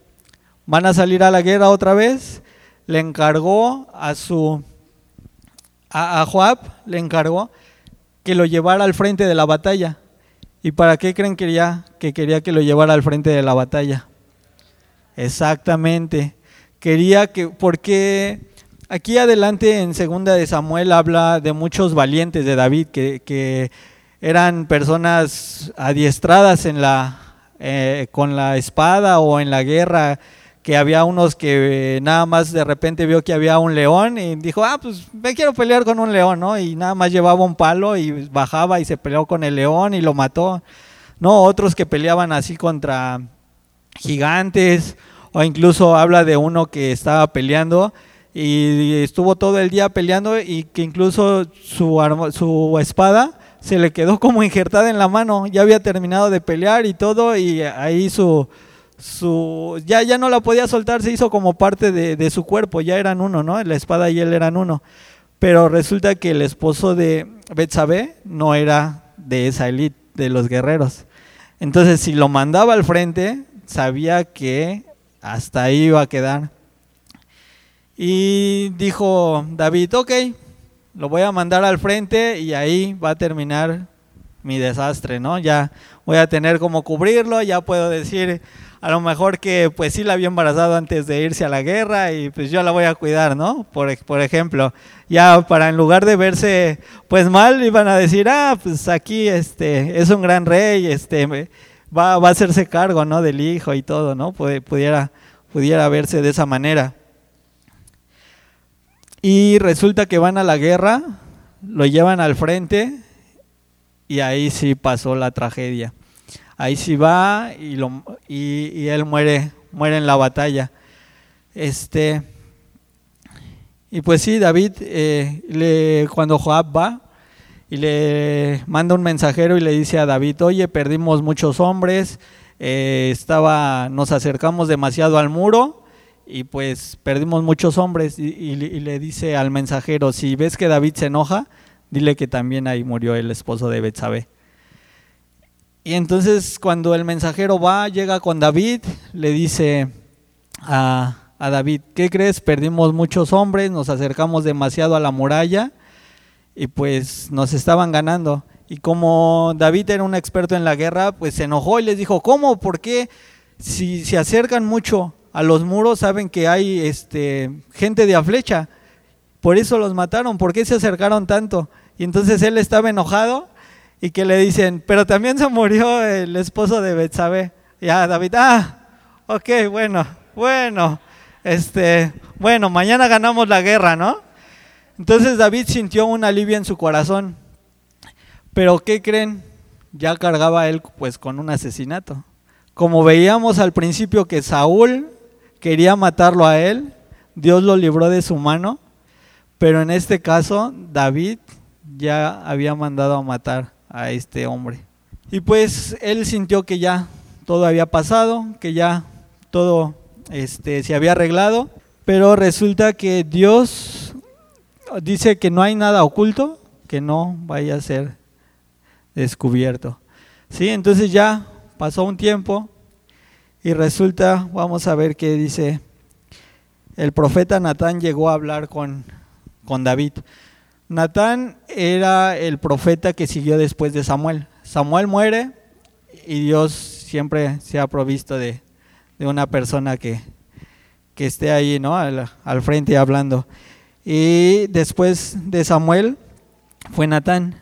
van a salir a la guerra otra vez, le encargó a su a, Joab, le encargó que lo llevara al frente de la batalla. ¿Y para qué creen quería, que quería que lo llevara al frente de la batalla? Exactamente. Quería que, porque aquí adelante en segunda de Samuel habla de muchos valientes de David que, que eran personas adiestradas en la, eh, con la espada o en la guerra, que había unos que nada más de repente vio que había un león y dijo, ah, pues me quiero pelear con un león, ¿no? Y nada más llevaba un palo y bajaba y se peleó con el león y lo mató. No, otros que peleaban así contra gigantes, o incluso habla de uno que estaba peleando y estuvo todo el día peleando y que incluso su, su espada se le quedó como injertada en la mano, ya había terminado de pelear y todo y ahí su su ya ya no la podía soltar, se hizo como parte de, su cuerpo, ya eran uno, ¿no? La espada y él eran uno. Pero resulta que el esposo de Betsabé no era de esa élite de los guerreros. Entonces, si lo mandaba al frente, sabía que hasta ahí iba a quedar. Y dijo David, ok, lo voy a mandar al frente y ahí va a terminar mi desastre, ¿no? Ya voy a tener como cubrirlo, ya puedo decir, a lo mejor que pues sí la había embarazado antes de irse a la guerra y pues yo la voy a cuidar, ¿no? Por, por ejemplo, ya para en lugar de verse pues mal, iban a decir, ah, pues aquí este es un gran rey, este va, va a hacerse cargo, ¿no? Del hijo y todo, ¿no? Pudiera, pudiera verse de esa manera. Y resulta que van a la guerra, lo llevan al frente y ahí sí pasó la tragedia ahí sí va y, él muere, muere en la batalla. Este, y pues sí, David, eh, le, cuando Joab va y le manda un mensajero y le dice a David, oye, perdimos muchos hombres, eh, estaba, nos acercamos demasiado al muro y pues perdimos muchos hombres y, y, le dice al mensajero, si ves que David se enoja, dile que también ahí murió el esposo de Betsabé. Y entonces cuando el mensajero va, llega con David, le dice a, David, ¿qué crees? Perdimos muchos hombres, nos acercamos demasiado a la muralla y pues nos estaban ganando. Y como David era un experto en la guerra, pues se enojó y les dijo, ¿cómo? ¿Por qué? Si se acercan mucho a los muros, saben que hay este, gente de a flecha. Por eso los mataron. ¿Por qué se acercaron tanto? Y entonces él estaba enojado y que le dicen, pero también se murió el esposo de Betsabé. Ya David, ah, ok, bueno, bueno, este, bueno, mañana ganamos la guerra, ¿no? Entonces David sintió un alivio en su corazón. Pero ¿qué creen? Ya cargaba él pues con un asesinato. Como veíamos al principio que Saúl quería matarlo a él, Dios lo libró de su mano, pero en este caso David ya había mandado a matar a este hombre. Y pues él sintió que ya todo había pasado, que ya todo este, se había arreglado, pero resulta que Dios dice que no hay nada oculto que no vaya a ser descubierto. ¿Sí? Entonces ya pasó un tiempo y resulta, vamos a ver qué dice, el profeta Natán llegó a hablar con, con David. Natán era el profeta que siguió después de Samuel. Samuel muere y Dios siempre se ha provisto de, una persona que, esté ahí, ¿no? Al, al, frente hablando. Y después de Samuel fue Natán.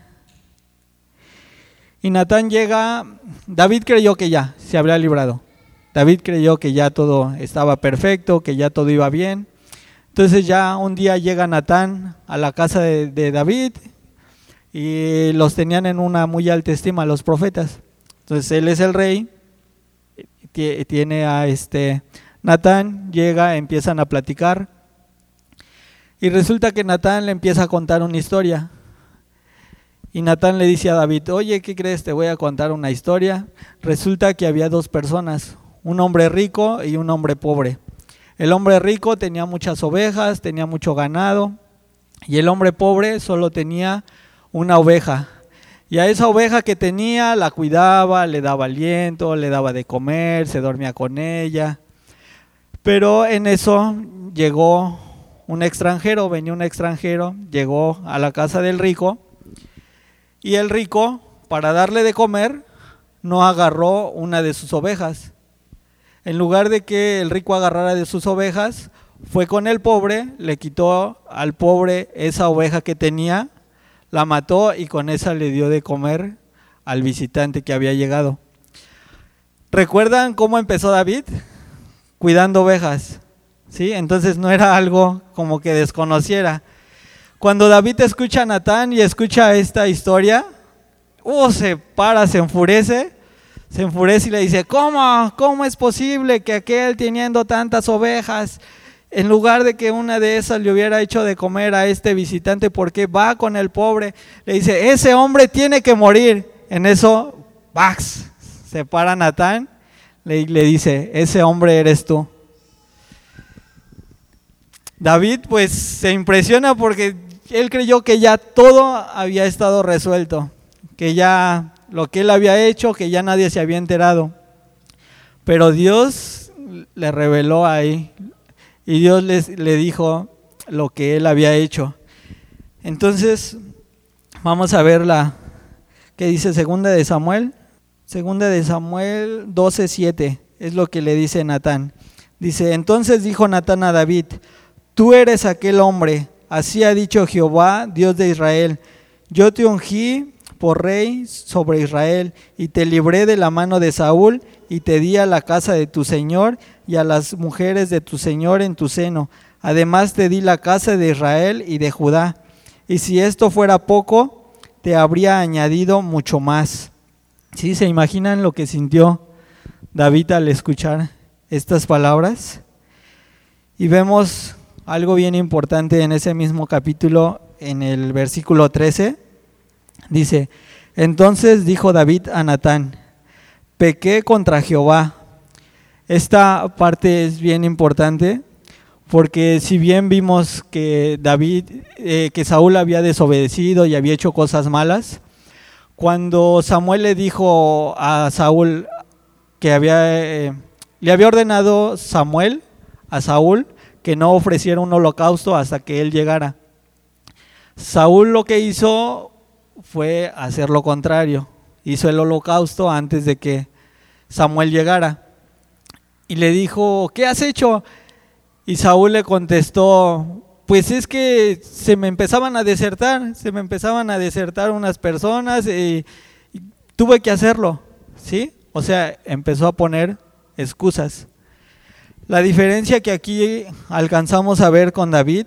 Y Natán llega, David creyó que ya se habría librado. David creyó que ya todo estaba perfecto, que ya todo iba bien. Entonces ya un día llega Natán a la casa de, David y los tenían en una muy alta estima los profetas. Entonces él es el rey, tiene a este Natán, llega, empiezan a platicar y resulta que Natán le empieza a contar una historia. Y Natán le dice a David, oye, ¿qué crees? Te voy a contar una historia. Resulta que había dos personas, un hombre rico y un hombre pobre. El hombre rico tenía muchas ovejas, tenía mucho ganado, y el hombre pobre solo tenía una oveja. Y a esa oveja que tenía la cuidaba, le daba aliento, le daba de comer, se dormía con ella. Pero en eso llegó un extranjero, venía un extranjero, llegó a la casa del rico y el rico, para darle de comer, no agarró una de sus ovejas, en lugar de que el rico agarrara de sus ovejas, fue con el pobre, le quitó al pobre esa oveja que tenía, la mató y con esa le dio de comer al visitante que había llegado. ¿Recuerdan cómo empezó David? Cuidando ovejas. ¿Sí? Entonces no era algo como que desconociera. Cuando David escucha a Natán y escucha esta historia, uh, se para, se enfurece, se enfurece y le dice, ¿cómo? ¿Cómo es posible que aquel teniendo tantas ovejas, en lugar de que una de esas le hubiera hecho de comer a este visitante, porque va con el pobre? Le dice, ese hombre tiene que morir. En eso, Bax, se para Natán y le dice, ese hombre eres tú. David pues se impresiona porque él creyó que ya todo había estado resuelto, que ya lo que él había hecho, que ya nadie se había enterado. Pero Dios le reveló ahí y Dios le dijo lo que él había hecho. Entonces, vamos a ver la que dice segunda de Samuel, segunda de Samuel 12:7, es lo que le dice Natán. Dice, entonces dijo Natán a David, tú eres aquel hombre Así ha dicho Jehová, Dios de Israel, yo te ungí por rey sobre Israel y te libré de la mano de Saúl y te di a la casa de tu Señor y a las mujeres de tu Señor en tu seno. Además te di la casa de Israel y de Judá. Y si esto fuera poco, te habría añadido mucho más. ¿Sí se imaginan lo que sintió David al escuchar estas palabras? Y vemos algo bien importante en ese mismo capítulo, en el versículo 13. Dice, entonces dijo David a Natán, pequé contra Jehová. Esta parte es bien importante porque si bien vimos que David, eh, que Saúl había desobedecido y había hecho cosas malas, cuando Samuel le dijo a Saúl que había, eh, le había ordenado Samuel a Saúl que no ofreciera un holocausto hasta que él llegara. Saúl lo que hizo fue hacer lo contrario. Hizo el holocausto antes de que Samuel llegara. Y le dijo, ¿qué has hecho? Y Saúl le contestó, pues es que se me empezaban a desertar, se me empezaban a desertar unas personas y, y tuve que hacerlo, ¿sí? O sea, empezó a poner excusas. La diferencia que aquí alcanzamos a ver con David,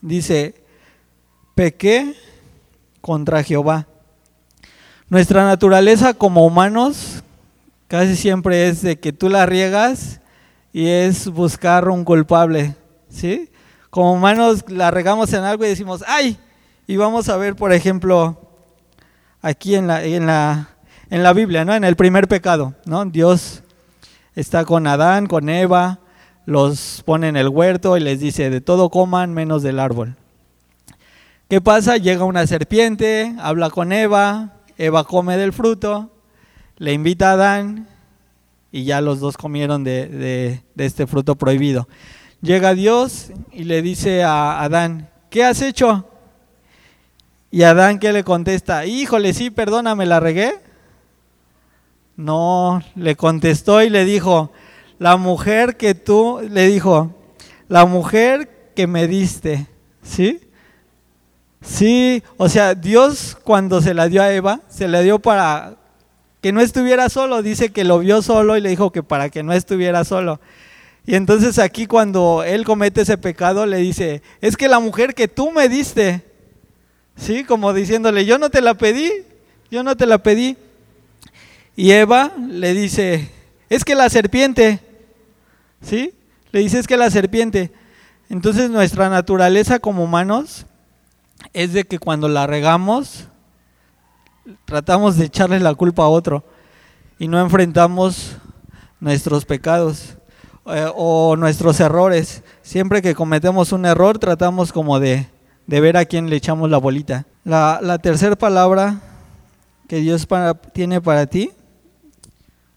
dice, pequé contra Jehová. Nuestra naturaleza como humanos casi siempre es de que tú la riegas y es buscar un culpable, ¿sí? Como humanos la regamos en algo y decimos, ¡ay! Y vamos a ver, por ejemplo, aquí en la, en la, en la Biblia, ¿no? En el primer pecado, ¿no? Dios está con Adán, con Eva, los pone en el huerto y les dice, de todo coman menos del árbol. ¿Qué pasa? Llega una serpiente, habla con Eva, Eva come del fruto, le invita a Adán y ya los dos comieron de, este fruto prohibido. Llega Dios y le dice a Adán, ¿qué has hecho? Y Adán que le contesta, híjole, sí, perdóname, la regué. No, le contestó y le dijo, la mujer que tú, le dijo, la mujer que me diste, ¿sí? Sí, o sea, Dios cuando se la dio a Eva, se la dio para que no estuviera solo, dice que lo vio solo y le dijo que para que no estuviera solo. Y entonces aquí cuando él comete ese pecado le dice, es que la mujer que tú me diste, ¿sí? Como diciéndole, yo no te la pedí, yo no te la pedí. Y Eva le dice, es que la serpiente, ¿sí? Le dice es que la serpiente. Entonces nuestra naturaleza como humanos es de que cuando la regamos, tratamos de echarle la culpa a otro y no enfrentamos nuestros pecados eh, o nuestros errores. Siempre que cometemos un error, tratamos como de, de ver a quién le echamos la bolita. La, la tercera palabra que Dios tiene para ti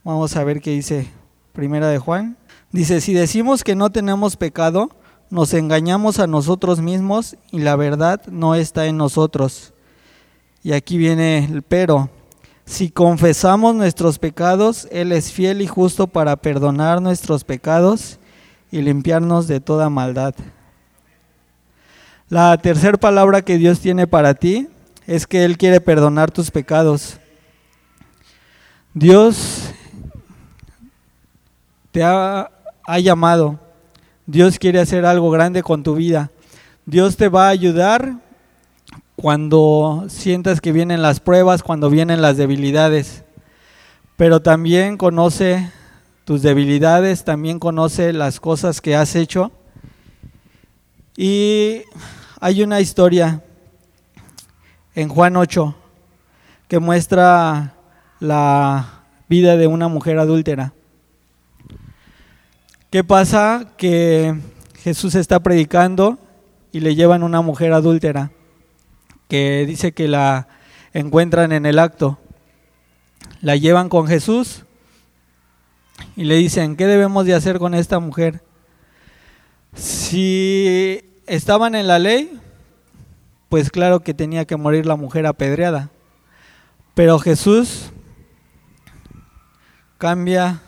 Vamos a ver qué dice Primera de Juan. Dice, si decimos que no tenemos pecado, nos engañamos a nosotros mismos y la verdad no está en nosotros. Y aquí viene el pero. Si confesamos nuestros pecados, Él es fiel y justo para perdonar nuestros pecados y limpiarnos de toda maldad. La tercera palabra que Dios tiene para ti es que Él quiere perdonar tus pecados. Dios te ha, ha llamado. Dios quiere hacer algo grande con tu vida. Dios te va a ayudar cuando sientas que vienen las pruebas, cuando vienen las debilidades. Pero también conoce tus debilidades, también conoce las cosas que has hecho. Y hay una historia en Juan 8 que muestra la vida de una mujer adúltera. ¿Qué pasa? Que Jesús está predicando y le llevan una mujer adúltera que dice que la encuentran en el acto. La llevan con Jesús y le dicen, ¿qué debemos de hacer con esta mujer? Si estaban en la ley, pues claro que tenía que morir la mujer apedreada. Pero Jesús cambia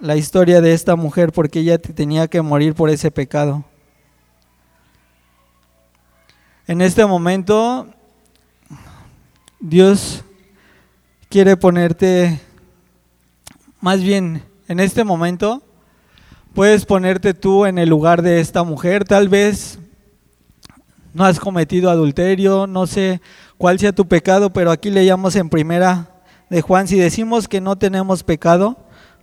la historia de esta mujer porque ella tenía que morir por ese pecado. En este momento, Dios quiere ponerte, más bien, en este momento, puedes ponerte tú en el lugar de esta mujer. Tal vez no has cometido adulterio, no sé cuál sea tu pecado, pero aquí leíamos en primera de Juan, si decimos que no tenemos pecado,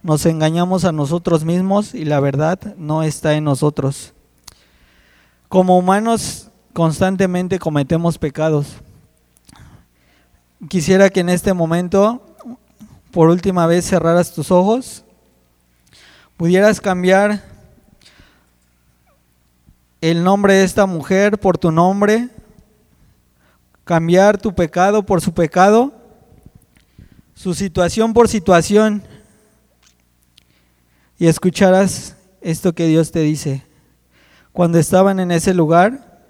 nos engañamos a nosotros mismos y la verdad no está en nosotros. Como humanos constantemente cometemos pecados. Quisiera que en este momento, por última vez, cerraras tus ojos, pudieras cambiar el nombre de esta mujer por tu nombre, cambiar tu pecado por su pecado, su situación por situación, y escucharás esto que Dios te dice. Cuando estaban en ese lugar,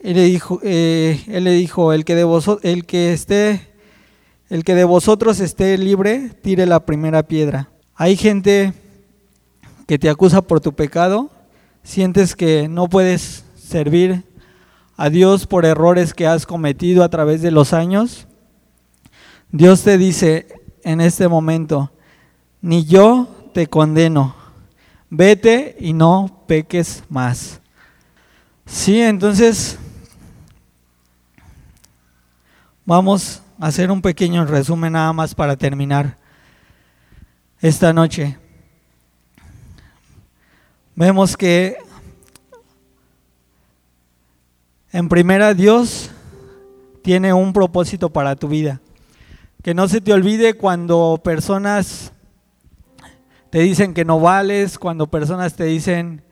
él le dijo, eh, el, que de el, que esté, el que de vosotros esté libre, tire la primera piedra. Hay gente que te acusa por tu pecado, sientes que no puedes servir a Dios por errores que has cometido a través de los años, Dios te dice en este momento, ni yo te condeno, vete y no peques más. Sí, entonces vamos a hacer un pequeño resumen nada más para terminar esta noche vemos que en primera Dios tiene un propósito para tu vida. Que no se te olvide cuando personas te dicen que no vales, cuando personas te dicen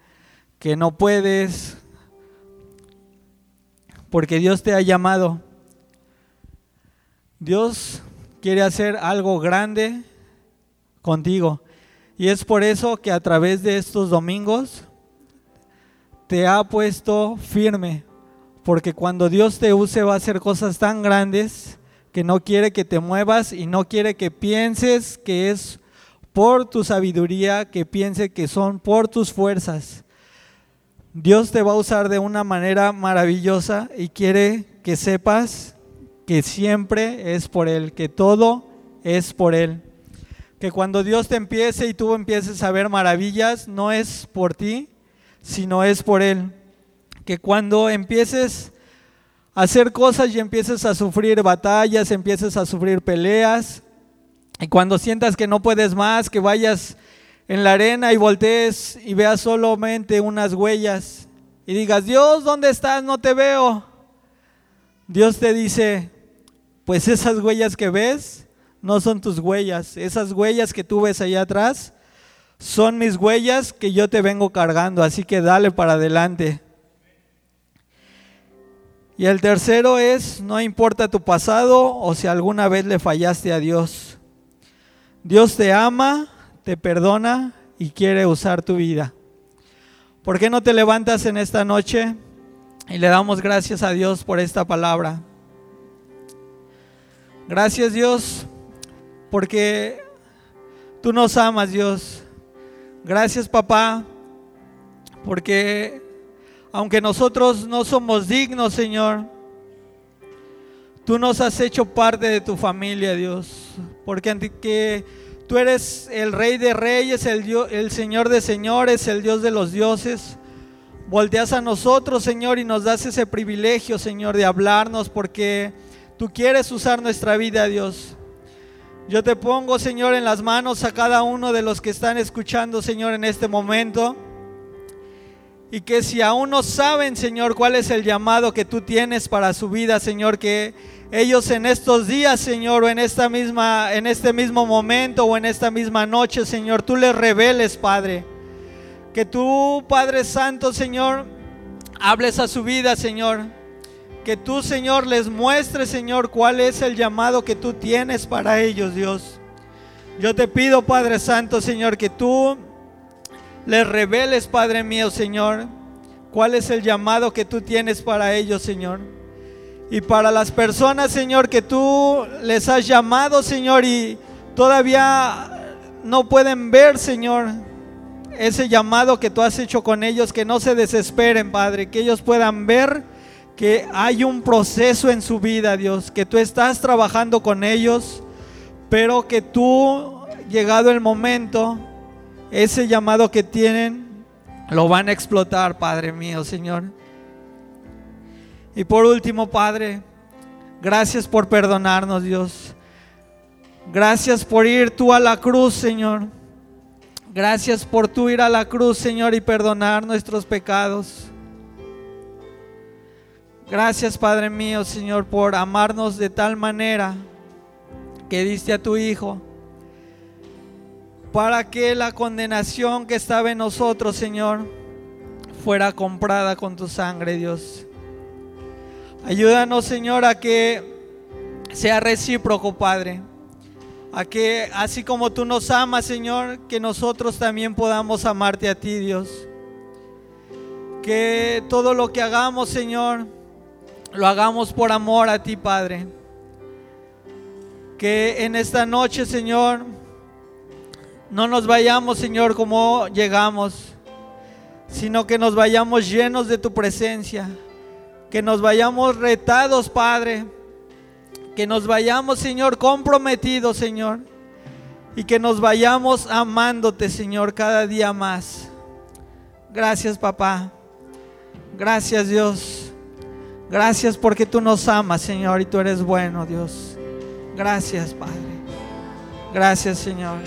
que no puedes, porque Dios te ha llamado. Dios quiere hacer algo grande contigo. Y es por eso que a través de estos domingos te ha puesto firme, porque cuando Dios te use va a hacer cosas tan grandes que no quiere que te muevas y no quiere que pienses que es por tu sabiduría, que piense que son por tus fuerzas. Dios te va a usar de una manera maravillosa y quiere que sepas que siempre es por Él, que todo es por Él que cuando Dios te empiece y tú empieces a ver maravillas, no es por ti, sino es por Él. Que cuando empieces a hacer cosas y empieces a sufrir batallas, empieces a sufrir peleas, y cuando sientas que no puedes más, que vayas en la arena y voltees y veas solamente unas huellas y digas, Dios, ¿dónde estás? No te veo. Dios te dice, pues esas huellas que ves no son tus huellas. Esas huellas que tú ves allá atrás son mis huellas que yo te vengo cargando, así que dale para adelante. Y el tercero es, no importa tu pasado o si alguna vez le fallaste a Dios. Dios te ama, te perdona y quiere usar tu vida. ¿Por qué no te levantas en esta noche y le damos gracias a Dios por esta palabra? Gracias Dios porque tú nos amas, Dios. Gracias, papá, porque aunque nosotros no somos dignos, Señor, Tú nos has hecho parte de tu familia, Dios, porque que tú eres el Rey de Reyes, el, el Señor de Señores, el Dios de los dioses. Volteas a nosotros, Señor, y nos das ese privilegio, Señor, de hablarnos, porque tú quieres usar nuestra vida, Dios. Yo te pongo, Señor, en las manos a cada uno de los que están escuchando, Señor, en este momento. Y que si aún no saben, Señor, cuál es el llamado que tú tienes para su vida, Señor, que ellos en estos días, Señor, o en esta misma en este mismo momento o en esta misma noche, Señor, tú les reveles, Padre. Que tú, Padre Santo, Señor, hables a su vida, Señor que tú, Señor, les muestres, Señor, cuál es el llamado que tú tienes para ellos, Dios. Yo te pido, Padre Santo, Señor, que tú les reveles, Padre mío, Señor, cuál es el llamado que tú tienes para ellos, Señor. Y para las personas, Señor, que tú les has llamado, Señor, y todavía no pueden ver, Señor, ese llamado que tú has hecho con ellos, que no se desesperen, Padre, que ellos puedan ver que hay un proceso en su vida, Dios, que tú estás trabajando con ellos, pero que tú, llegado el momento, ese llamado que tienen, lo van a explotar, Padre mío, Señor. Y por último, Padre, gracias por perdonarnos, Dios. Gracias por ir tú a la cruz, Señor. Gracias por tú ir a la cruz, Señor, y perdonar nuestros pecados. Gracias, Padre mío, Señor, por amarnos de tal manera que diste a tu Hijo para que la condenación que estaba en nosotros, Señor, fuera comprada con tu sangre, Dios. Ayúdanos, Señor, a que sea recíproco, Padre. A que así como tú nos amas, Señor, que nosotros también podamos amarte a ti, Dios. Que todo lo que hagamos, Señor, lo hagamos por amor a ti, Padre. Que en esta noche, Señor, no nos vayamos, Señor, como llegamos, sino que nos vayamos llenos de tu presencia. Que nos vayamos retados, Padre. Que nos vayamos, Señor, comprometidos, Señor. Y que nos vayamos amándote, Señor, cada día más. Gracias, papá. Gracias, Dios. Gracias porque tú nos amas, Señor, y tú eres bueno, Dios. Gracias, Padre. Gracias, Señor.